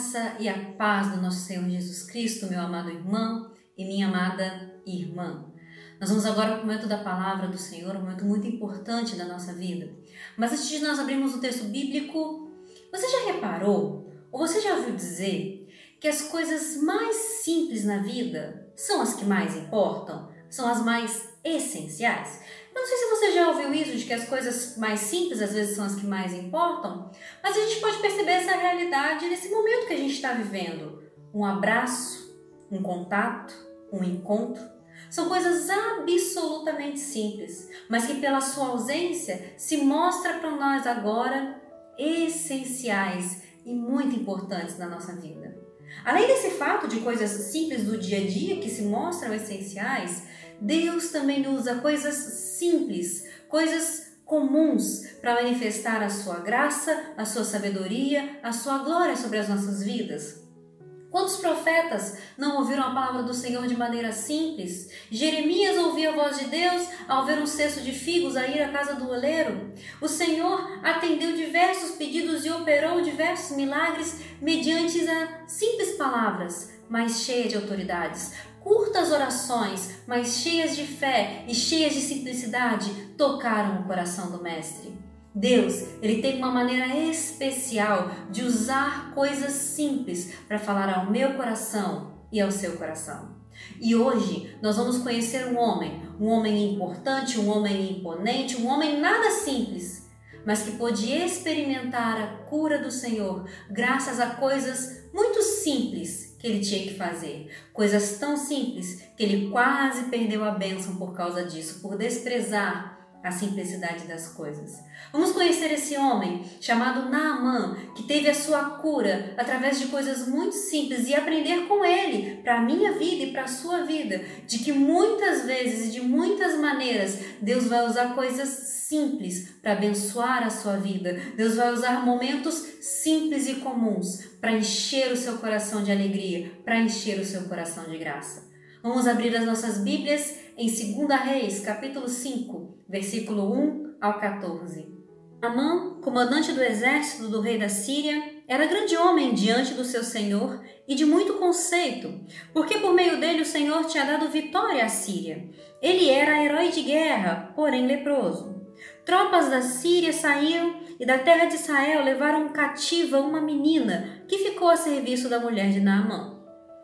graça e a paz do nosso Senhor Jesus Cristo, meu amado irmão e minha amada irmã. Nós vamos agora para o momento da palavra do Senhor, um momento muito importante da nossa vida. Mas antes de nós abrirmos o texto bíblico, você já reparou, ou você já ouviu dizer, que as coisas mais simples na vida são as que mais importam? São as mais essenciais? Não sei se você já ouviu isso, de que as coisas mais simples às vezes são as que mais importam, mas a gente pode perceber essa realidade nesse momento que a gente está vivendo. Um abraço, um contato, um encontro. São coisas absolutamente simples, mas que pela sua ausência se mostra para nós agora essenciais e muito importantes na nossa vida. Além desse fato de coisas simples do dia a dia que se mostram essenciais, Deus também usa coisas simples, coisas comuns para manifestar a sua graça, a sua sabedoria, a sua glória sobre as nossas vidas. Quantos profetas não ouviram a palavra do Senhor de maneira simples? Jeremias ouvia a voz de Deus ao ver um cesto de figos a ir à casa do oleiro. O Senhor atendeu diversos pedidos e operou diversos milagres mediante as simples palavras, mas cheias de autoridades. Curtas orações, mas cheias de fé e cheias de simplicidade, tocaram o coração do Mestre. Deus, ele tem uma maneira especial de usar coisas simples para falar ao meu coração e ao seu coração. E hoje nós vamos conhecer um homem, um homem importante, um homem imponente, um homem nada simples, mas que pôde experimentar a cura do Senhor graças a coisas muito simples que ele tinha que fazer. Coisas tão simples que ele quase perdeu a bênção por causa disso, por desprezar a simplicidade das coisas. Vamos conhecer esse homem chamado Naamã, que teve a sua cura através de coisas muito simples e aprender com ele para a minha vida e para a sua vida, de que muitas vezes e de muitas maneiras Deus vai usar coisas simples para abençoar a sua vida. Deus vai usar momentos simples e comuns para encher o seu coração de alegria, para encher o seu coração de graça. Vamos abrir as nossas Bíblias em 2 Reis, capítulo 5, versículo 1 ao 14. Amã, comandante do exército do rei da Síria, era grande homem diante do seu senhor e de muito conceito, porque por meio dele o Senhor tinha dado vitória à Síria. Ele era herói de guerra, porém leproso. Tropas da Síria saíram e da terra de Israel levaram cativa uma menina que ficou a serviço da mulher de Naamã.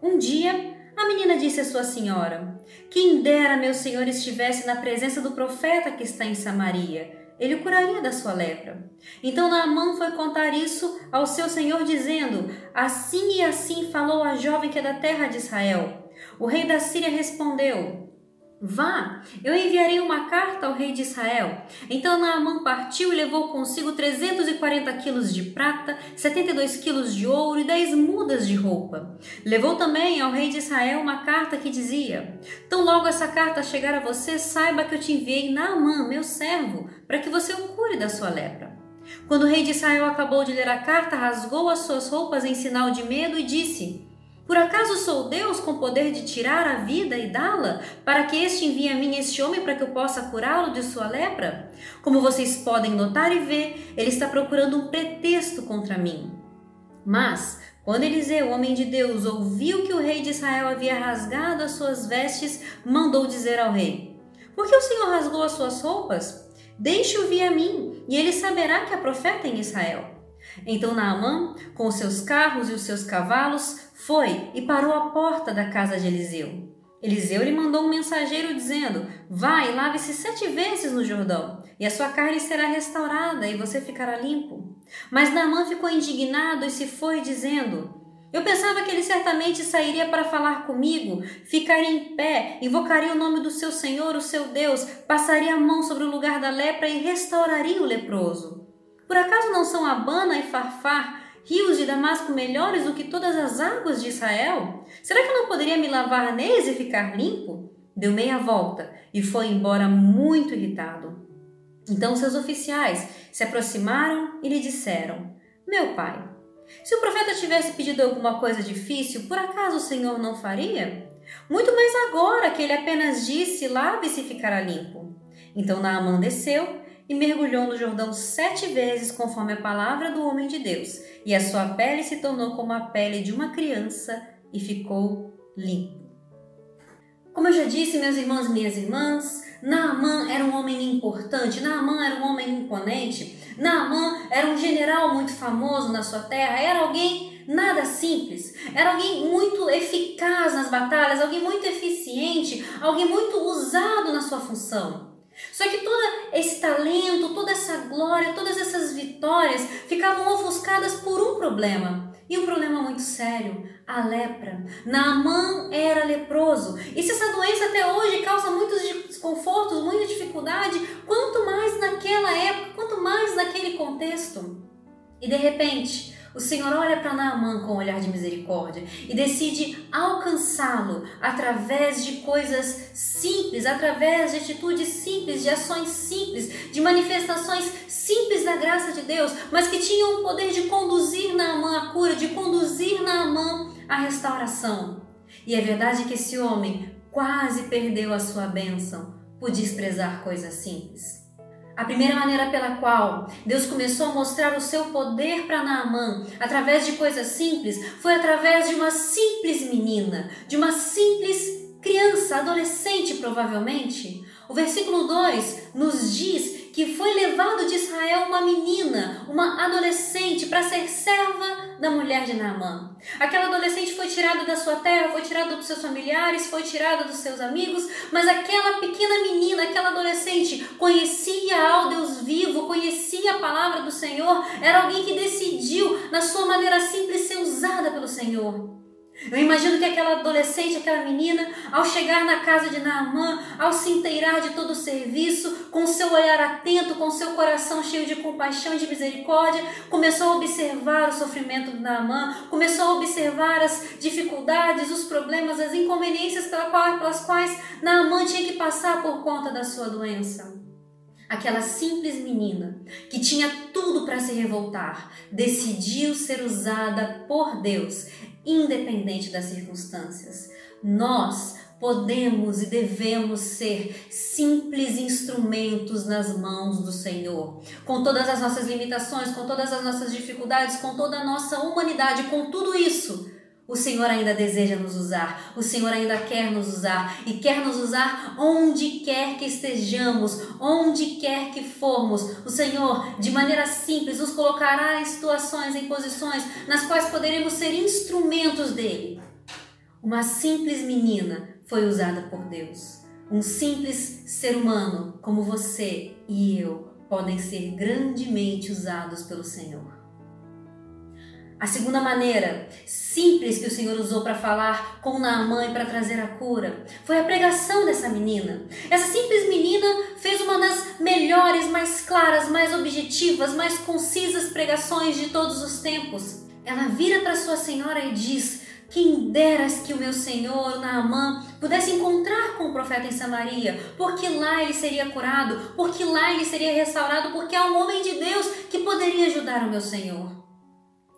Um dia, a menina disse à sua senhora: Quem dera meu senhor estivesse na presença do profeta que está em Samaria. Ele o curaria da sua lepra. Então Naamã foi contar isso ao seu senhor, dizendo: Assim e assim falou a jovem que é da terra de Israel. O rei da Síria respondeu: Vá, eu enviarei uma carta ao rei de Israel. Então Naamã partiu e levou consigo 340 quilos de prata, 72 quilos de ouro e 10 mudas de roupa. Levou também ao rei de Israel uma carta que dizia: Tão logo essa carta chegar a você, saiba que eu te enviei Naamã, meu servo, para que você o cure da sua lepra. Quando o rei de Israel acabou de ler a carta, rasgou as suas roupas em sinal de medo e disse: por acaso sou Deus com poder de tirar a vida e dá-la, para que este envie a mim este homem para que eu possa curá-lo de sua lepra? Como vocês podem notar e ver, ele está procurando um pretexto contra mim. Mas, quando Eliseu, homem de Deus, ouviu que o rei de Israel havia rasgado as suas vestes, mandou dizer ao rei: Por que o Senhor rasgou as suas roupas? Deixe-o vir a mim, e ele saberá que há profeta em Israel. Então Naamã, com os seus carros e os seus cavalos, foi e parou à porta da casa de Eliseu. Eliseu lhe mandou um mensageiro dizendo: Vai lave-se sete vezes no Jordão, e a sua carne será restaurada e você ficará limpo. Mas Naamã ficou indignado e se foi, dizendo: Eu pensava que ele certamente sairia para falar comigo, ficaria em pé, invocaria o nome do seu Senhor, o seu Deus, passaria a mão sobre o lugar da lepra e restauraria o leproso. Por acaso não são Abana e Farfar rios de Damasco melhores do que todas as águas de Israel? Será que eu não poderia me lavar neles e ficar limpo? Deu meia volta e foi embora muito irritado. Então seus oficiais se aproximaram e lhe disseram: Meu pai, se o profeta tivesse pedido alguma coisa difícil, por acaso o Senhor não faria? Muito mais agora que ele apenas disse: Lave-se e ficará limpo. Então Naamã desceu e mergulhou no Jordão sete vezes, conforme a palavra do homem de Deus, e a sua pele se tornou como a pele de uma criança e ficou limpo. Como eu já disse, meus irmãos e minhas irmãs, Naamã era um homem importante, Naamã era um homem imponente, Naamã era um general muito famoso na sua terra, era alguém nada simples, era alguém muito eficaz nas batalhas, alguém muito eficiente, alguém muito usado na sua função. Só que todo esse talento, toda essa glória, todas essas vitórias ficavam ofuscadas por um problema. E um problema muito sério, a lepra. Naamã era leproso. E se essa doença até hoje causa muitos desconfortos, muita dificuldade, quanto mais naquela época, quanto mais naquele contexto. E de repente, o Senhor olha para Naamã com um olhar de misericórdia e decide alcançá-lo através de coisas simples, através de atitudes simples, de ações simples, de manifestações simples da graça de Deus, mas que tinham o poder de conduzir Naamã à cura, de conduzir Naamã à restauração. E é verdade que esse homem quase perdeu a sua bênção por desprezar coisas simples. A primeira maneira pela qual Deus começou a mostrar o seu poder para Naamã, através de coisas simples, foi através de uma simples menina, de uma simples criança, adolescente provavelmente. O versículo 2 nos diz que foi levado de Israel uma menina, uma adolescente, para ser serva da mulher de Naamã. Aquela adolescente foi tirada da sua terra, foi tirada dos seus familiares, foi tirada dos seus amigos, mas aquela pequena menina, aquela adolescente, conhecia ao Deus vivo, conhecia a palavra do Senhor, era alguém que decidiu, na sua maneira simples, ser usada pelo Senhor. Eu imagino que aquela adolescente, aquela menina, ao chegar na casa de Naamã, ao se inteirar de todo o serviço, com seu olhar atento, com seu coração cheio de compaixão e de misericórdia, começou a observar o sofrimento de Naamã, começou a observar as dificuldades, os problemas, as inconveniências pelas quais Naamã tinha que passar por conta da sua doença. Aquela simples menina que tinha tudo para se revoltar, decidiu ser usada por Deus independente das circunstâncias. Nós podemos e devemos ser simples instrumentos nas mãos do Senhor. Com todas as nossas limitações, com todas as nossas dificuldades, com toda a nossa humanidade, com tudo isso, o Senhor ainda deseja nos usar, o Senhor ainda quer nos usar e quer nos usar onde quer que estejamos, onde quer que formos. O Senhor, de maneira simples, nos colocará em situações, em posições nas quais poderemos ser instrumentos dele. Uma simples menina foi usada por Deus. Um simples ser humano como você e eu podem ser grandemente usados pelo Senhor. A segunda maneira simples que o Senhor usou para falar com Naamã e para trazer a cura foi a pregação dessa menina. Essa simples menina fez uma das melhores, mais claras, mais objetivas, mais concisas pregações de todos os tempos. Ela vira para sua senhora e diz: quem deras que o meu senhor Naamã pudesse encontrar com o profeta em Samaria, porque lá ele seria curado, porque lá ele seria restaurado, porque há um homem de Deus que poderia ajudar o meu senhor.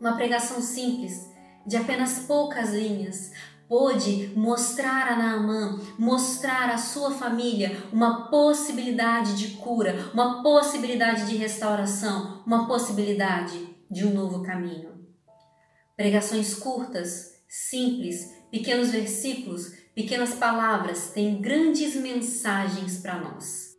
Uma pregação simples, de apenas poucas linhas, pôde mostrar a Naamã, mostrar à sua família uma possibilidade de cura, uma possibilidade de restauração, uma possibilidade de um novo caminho. Pregações curtas, simples, pequenos versículos, pequenas palavras têm grandes mensagens para nós.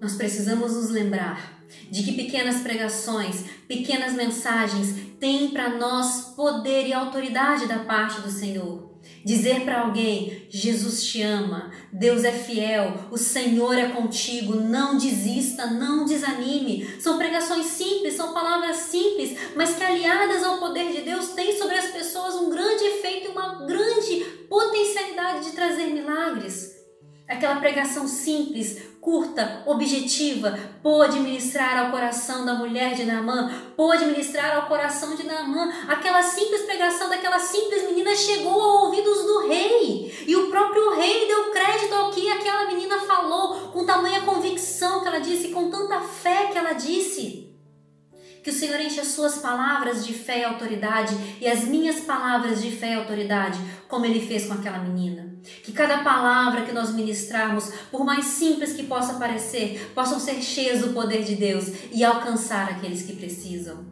Nós precisamos nos lembrar de que pequenas pregações, pequenas mensagens têm para nós poder e autoridade da parte do Senhor. Dizer para alguém: Jesus te ama, Deus é fiel, o Senhor é contigo, não desista, não desanime. São pregações simples, são palavras simples, mas que aliadas ao poder de Deus têm sobre as pessoas um grande efeito e uma grande potencialidade de trazer milagres. Aquela pregação simples, curta, objetiva, pôde ministrar ao coração da mulher de Naamã, pôde ministrar ao coração de Naamã. Aquela simples pregação daquela simples menina chegou aos ouvidos do rei. E o próprio rei deu crédito ao que aquela menina falou, com tamanha convicção que ela disse, com tanta fé que ela disse. Que o Senhor enche as suas palavras de fé e autoridade e as minhas palavras de fé e autoridade, como ele fez com aquela menina. Que cada palavra que nós ministrarmos, por mais simples que possa parecer, possam ser cheias do poder de Deus e alcançar aqueles que precisam.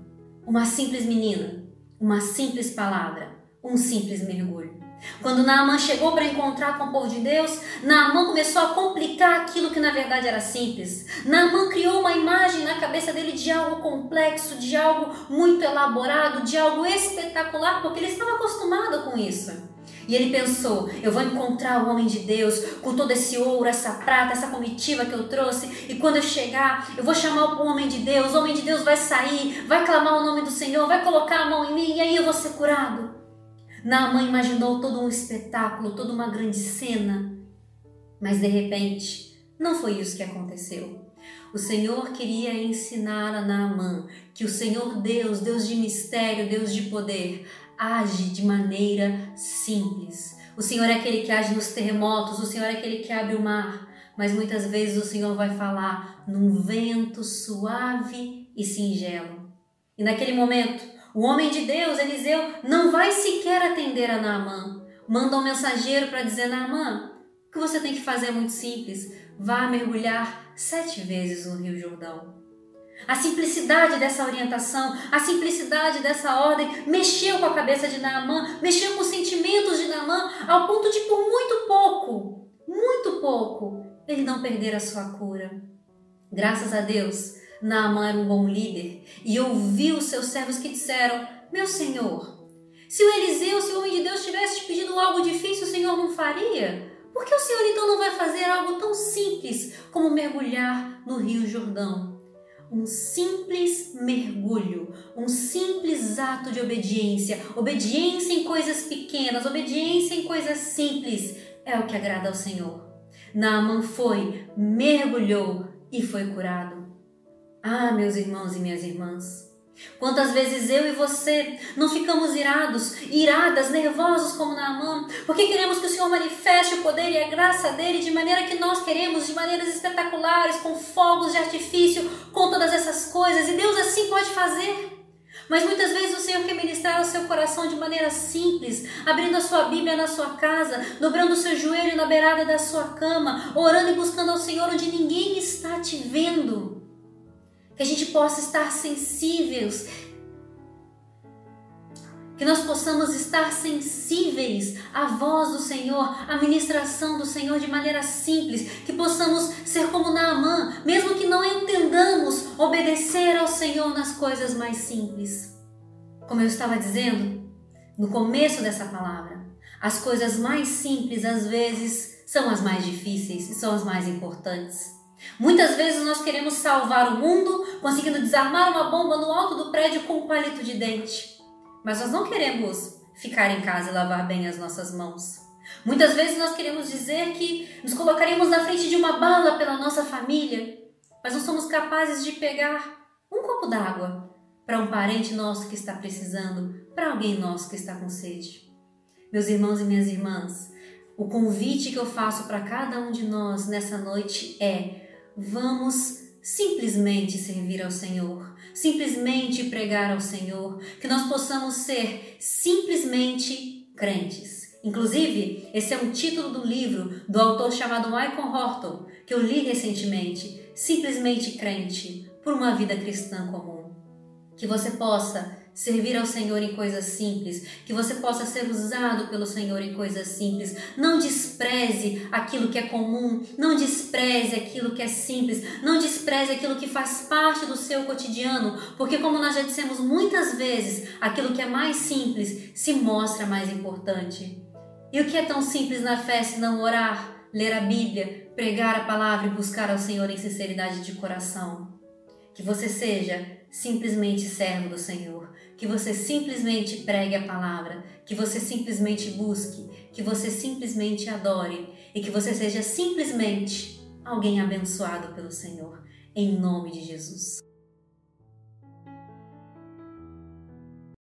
Uma simples menina, uma simples palavra, um simples mergulho. Quando Naaman chegou para encontrar com o povo de Deus, Naaman começou a complicar aquilo que na verdade era simples. Naaman criou uma imagem na cabeça dele de algo complexo, de algo muito elaborado, de algo espetacular, porque ele estava acostumado com isso. E ele pensou: eu vou encontrar o homem de Deus com todo esse ouro, essa prata, essa comitiva que eu trouxe, e quando eu chegar, eu vou chamar o homem de Deus. O homem de Deus vai sair, vai clamar o nome do Senhor, vai colocar a mão em mim, e aí eu vou ser curado. Naamã imaginou todo um espetáculo, toda uma grande cena, mas de repente não foi isso que aconteceu. O Senhor queria ensinar a Naamã que o Senhor Deus, Deus de mistério, Deus de poder, age de maneira simples. O Senhor é aquele que age nos terremotos, o Senhor é aquele que abre o mar, mas muitas vezes o Senhor vai falar num vento suave e singelo. E naquele momento, o homem de Deus, Eliseu, não vai sequer atender a Naamã. Manda um mensageiro para dizer: Naamã, o que você tem que fazer é muito simples. Vá mergulhar sete vezes no Rio Jordão. A simplicidade dessa orientação, a simplicidade dessa ordem mexeu com a cabeça de Naamã, mexeu com os sentimentos de Naamã, ao ponto de, por muito pouco, muito pouco, ele não perder a sua cura. Graças a Deus, Naamã era um bom líder e ouviu os seus servos que disseram: Meu senhor, se o Eliseu, se o homem de Deus tivesse te pedido algo difícil, o senhor não faria? Por que o senhor então não vai fazer algo tão simples como mergulhar no Rio Jordão? Um simples mergulho, um simples ato de obediência, obediência em coisas pequenas, obediência em coisas simples, é o que agrada ao Senhor. Naaman foi, mergulhou e foi curado. Ah, meus irmãos e minhas irmãs, quantas vezes eu e você não ficamos irados, iradas, nervosos como Naamã, porque queremos que o Senhor manifeste o poder e a graça dele de maneira que nós queremos, de maneiras espetaculares, com fogos de artifício, com todas essas coisas, e Deus assim pode fazer. Mas muitas vezes o Senhor quer ministrar ao seu coração de maneira simples, abrindo a sua Bíblia na sua casa, dobrando o seu joelho na beirada da sua cama, orando e buscando ao Senhor onde ninguém está te vendo que a gente possa estar sensíveis, que nós possamos estar sensíveis à voz do Senhor, à ministração do Senhor de maneira simples, que possamos ser como Naamã, mesmo que não entendamos, obedecer ao Senhor nas coisas mais simples. Como eu estava dizendo no começo dessa palavra, as coisas mais simples às vezes são as mais difíceis e são as mais importantes. Muitas vezes nós queremos salvar o mundo conseguindo desarmar uma bomba no alto do prédio com um palito de dente. Mas nós não queremos ficar em casa e lavar bem as nossas mãos. Muitas vezes nós queremos dizer que nos colocaremos na frente de uma bala pela nossa família, mas não somos capazes de pegar um copo d'água para um parente nosso que está precisando, para alguém nosso que está com sede. Meus irmãos e minhas irmãs, o convite que eu faço para cada um de nós nessa noite é vamos simplesmente servir ao Senhor, simplesmente pregar ao Senhor, que nós possamos ser simplesmente crentes. Inclusive, esse é um título do livro do autor chamado Michael Horton, que eu li recentemente, Simplesmente Crente, por uma vida cristã comum. Que você possa servir ao Senhor em coisas simples, que você possa ser usado pelo Senhor em coisas simples. Não despreze aquilo que é comum, não despreze aquilo que é simples, não despreze aquilo que faz parte do seu cotidiano, porque, como nós já dissemos muitas vezes, aquilo que é mais simples se mostra mais importante. E o que é tão simples na fé se não orar, ler a Bíblia, pregar a palavra e buscar ao Senhor em sinceridade de coração? Que você seja simplesmente servo do Senhor, que você simplesmente pregue a palavra, que você simplesmente busque, que você simplesmente adore e que você seja simplesmente alguém abençoado pelo Senhor, em nome de Jesus.